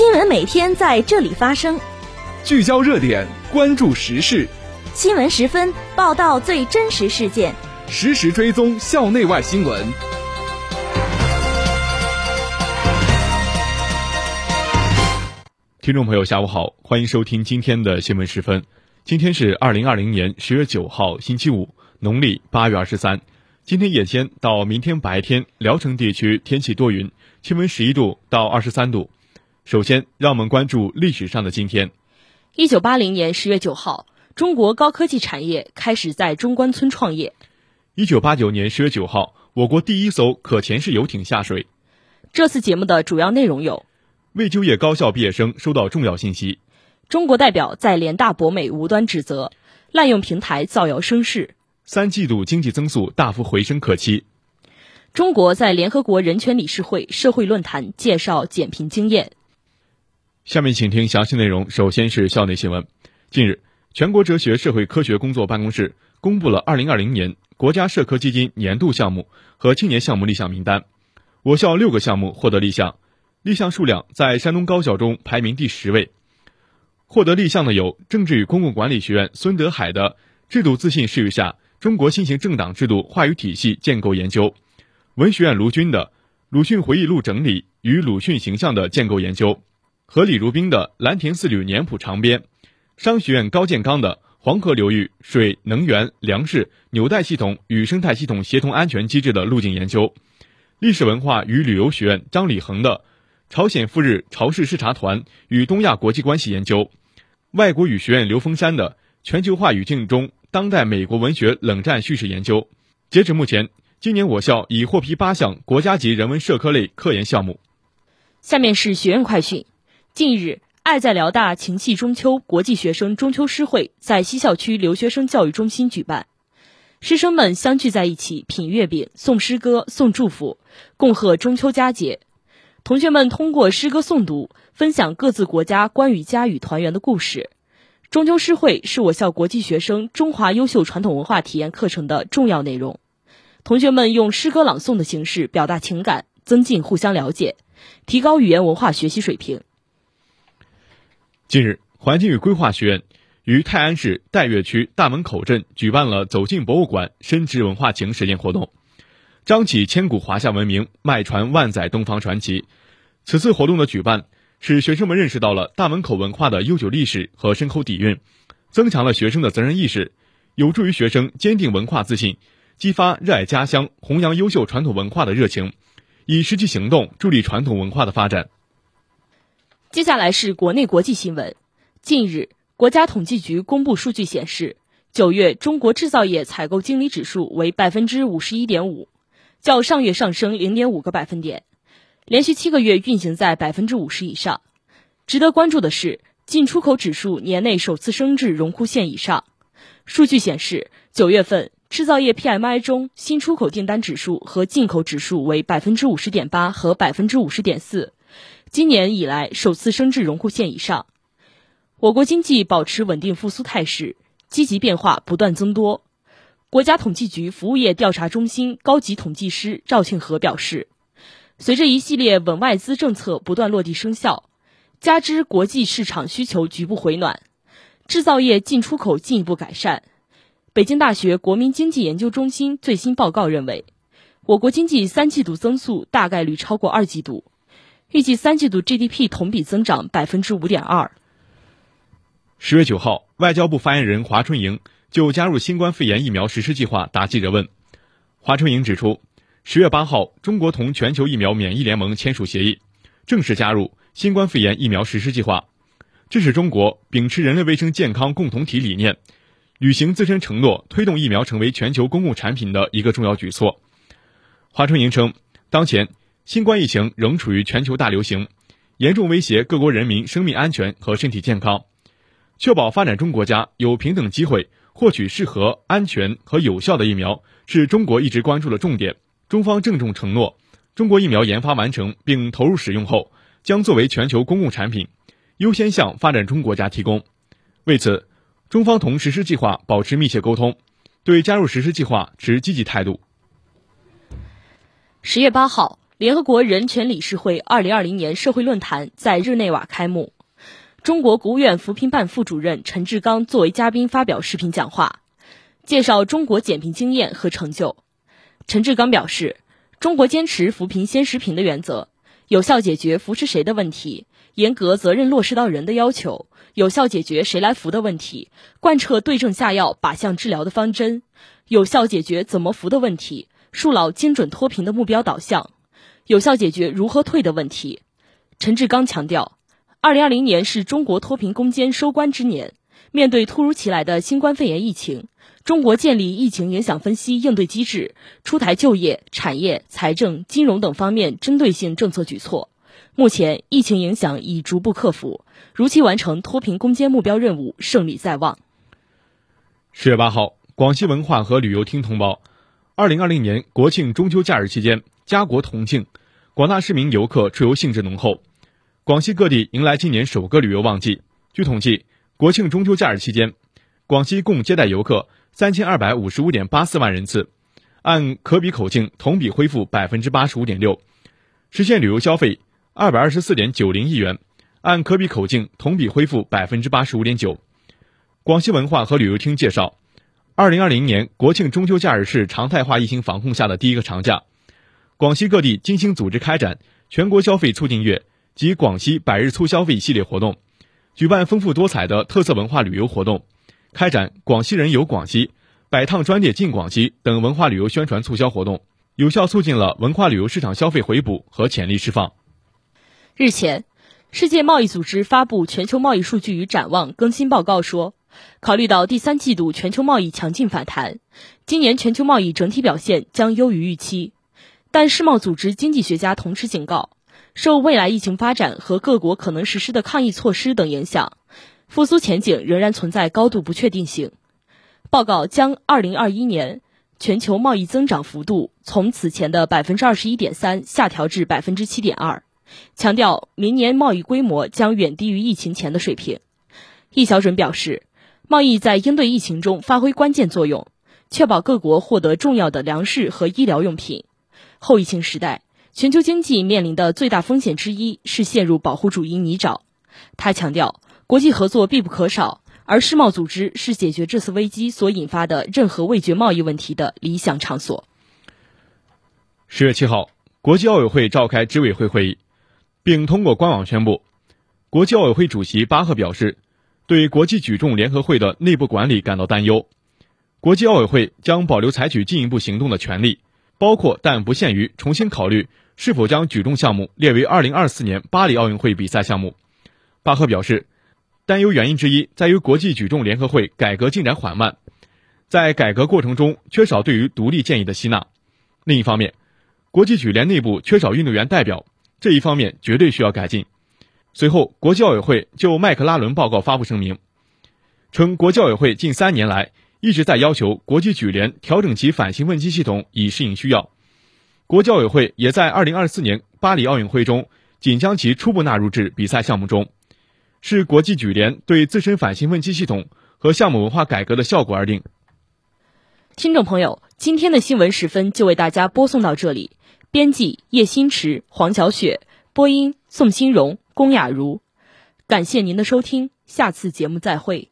新闻每天在这里发生，聚焦热点，关注时事。新闻十分报道最真实事件，实时追踪校内外新闻。听众朋友，下午好，欢迎收听今天的新闻十分。今天是二零二零年十月九号，星期五，农历八月二十三。今天夜间到明天白天，聊城地区天气多云，气温十一度到二十三度。首先，让我们关注历史上的今天。一九八零年十月九号，中国高科技产业开始在中关村创业。一九八九年十月九号，我国第一艘可潜式游艇下水。这次节目的主要内容有：未就业高校毕业生收到重要信息；中国代表在联大博美无端指责滥用平台造谣生事；三季度经济增速大幅回升可期；中国在联合国人权理事会社会论坛介绍减贫经验。下面请听详细内容。首先是校内新闻。近日，全国哲学社会科学工作办公室公布了2020年国家社科基金年度项目和青年项目立项名单。我校六个项目获得立项，立项数量在山东高校中排名第十位。获得立项的有政治与公共管理学院孙德海的“制度自信视域下中国新型政党制度话语体系建构研究”，文学院卢军的“鲁迅回忆录整理与鲁迅形象的建构研究”。和李如冰的《兰亭四旅年谱长编》，商学院高建刚的《黄河流域水能源粮食纽带系统与生态系统协同安全机制的路径研究》，历史文化与旅游学院张礼恒的《朝鲜赴日朝事视察团与东亚国际关系研究》，外国语学院刘峰山的《全球化语境中当代美国文学冷战叙事研究》。截止目前，今年我校已获批八项国家级人文社科类科研项目。下面是学院快讯。近日，爱在辽大情系中秋国际学生中秋诗会在西校区留学生教育中心举办，师生们相聚在一起品月饼、诵诗歌、送祝福，共贺中秋佳节。同学们通过诗歌诵读，分享各自国家关于家与团圆的故事。中秋诗会是我校国际学生中华优秀传统文化体验课程的重要内容。同学们用诗歌朗诵的形式表达情感，增进互相了解，提高语言文化学习水平。近日，环境与规划学院于泰安市岱岳区大门口镇举办了“走进博物馆，深植文化情”实践活动，张起千古华夏文明，迈传万载东方传奇。此次活动的举办，使学生们认识到了大门口文化的悠久历史和深厚底蕴，增强了学生的责任意识，有助于学生坚定文化自信，激发热爱家乡、弘扬优秀传统文化的热情，以实际行动助力传统文化的发展。接下来是国内国际新闻。近日，国家统计局公布数据显示，九月中国制造业采购经理指数为百分之五十一点五，较上月上升零点五个百分点，连续七个月运行在百分之五十以上。值得关注的是，进出口指数年内首次升至荣枯线以上。数据显示，九月份制造业 PMI 中新出口订单指数和进口指数为百分之五十点八和百分之五十点四。今年以来首次升至荣枯线以上，我国经济保持稳定复苏态势，积极变化不断增多。国家统计局服务业调查中心高级统计师赵庆和表示，随着一系列稳外资政策不断落地生效，加之国际市场需求局部回暖，制造业进出口进一步改善。北京大学国民经济研究中心最新报告认为，我国经济三季度增速大概率超过二季度。预计三季度 GDP 同比增长百分之五点二。十月九号，外交部发言人华春莹就加入新冠肺炎疫苗实施计划答记者问。华春莹指出，十月八号，中国同全球疫苗免疫联盟签署协议，正式加入新冠肺炎疫苗实施计划。这是中国秉持人类卫生健康共同体理念，履行自身承诺，推动疫苗成为全球公共产品的一个重要举措。华春莹称，当前。新冠疫情仍处于全球大流行，严重威胁各国人民生命安全和身体健康。确保发展中国家有平等机会获取适合、安全和有效的疫苗，是中国一直关注的重点。中方郑重承诺，中国疫苗研发完成并投入使用后，将作为全球公共产品，优先向发展中国家提供。为此，中方同实施计划保持密切沟通，对加入实施计划持积极态度。十月八号。联合国人权理事会二零二零年社会论坛在日内瓦开幕，中国国务院扶贫办副主任陈志刚作为嘉宾发表视频讲话，介绍中国减贫经验和成就。陈志刚表示，中国坚持扶贫先识贫的原则，有效解决扶持谁的问题，严格责任落实到人的要求，有效解决谁来扶的问题，贯彻对症下药、靶向治疗的方针，有效解决怎么扶的问题，树牢精准脱贫的目标导向。有效解决如何退的问题。陈志刚强调，二零二零年是中国脱贫攻坚收官之年。面对突如其来的新冠肺炎疫情，中国建立疫情影响分析应对机制，出台就业、产业、财政、金融等方面针对性政策举措。目前，疫情影响已逐步克服，如期完成脱贫攻坚目标任务，胜利在望。十月八号，广西文化和旅游厅通报，二零二零年国庆中秋假日期间，家国同庆。广大市民游客出游兴致浓厚，广西各地迎来今年首个旅游旺季。据统计，国庆中秋假日期间，广西共接待游客三千二百五十五点八四万人次，按可比口径同比恢复百分之八十五点六，实现旅游消费二百二十四点九零亿元，按可比口径同比恢复百分之八十五点九。广西文化和旅游厅介绍，二零二零年国庆中秋假日是常态化疫情防控下的第一个长假。广西各地精心组织开展全国消费促进月及广西百日促消费系列活动，举办丰富多彩的特色文化旅游活动，开展“广西人游广西”“百趟专列进广西”等文化旅游宣传促销活动，有效促进了文化旅游市场消费回补和潜力释放。日前，世界贸易组织发布全球贸易数据与展望更新报告说，考虑到第三季度全球贸易强劲反弹，今年全球贸易整体表现将优于预期。但世贸组织经济学家同时警告，受未来疫情发展和各国可能实施的抗疫措施等影响，复苏前景仍然存在高度不确定性。报告将2021年全球贸易增长幅度从此前的百分之二十一点三下调至百分之七点二，强调明年贸易规模将远低于疫情前的水平。易小准表示，贸易在应对疫情中发挥关键作用，确保各国获得重要的粮食和医疗用品。后疫情时代，全球经济面临的最大风险之一是陷入保护主义泥沼。他强调，国际合作必不可少，而世贸组织是解决这次危机所引发的任何味觉贸易问题的理想场所。十月七号，国际奥委会召开执委会会议，并通过官网宣布，国际奥委会主席巴赫表示，对国际举重联合会的内部管理感到担忧，国际奥委会将保留采取进一步行动的权利。包括但不限于重新考虑是否将举重项目列为2024年巴黎奥运会比赛项目。巴赫表示，担忧原因之一在于国际举重联合会改革进展缓慢，在改革过程中缺少对于独立建议的吸纳。另一方面，国际举联内部缺少运动员代表，这一方面绝对需要改进。随后，国际奥委会就麦克拉伦报告发布声明，称国际奥委会近三年来。一直在要求国际举联调整其反兴奋剂系统以适应需要。国际奥委会也在2024年巴黎奥运会中仅将其初步纳入至比赛项目中，视国际举联对自身反兴奋剂系统和项目文化改革的效果而定。听众朋友，今天的新闻时分就为大家播送到这里。编辑叶新池、黄小雪，播音宋新荣、龚雅茹。感谢您的收听，下次节目再会。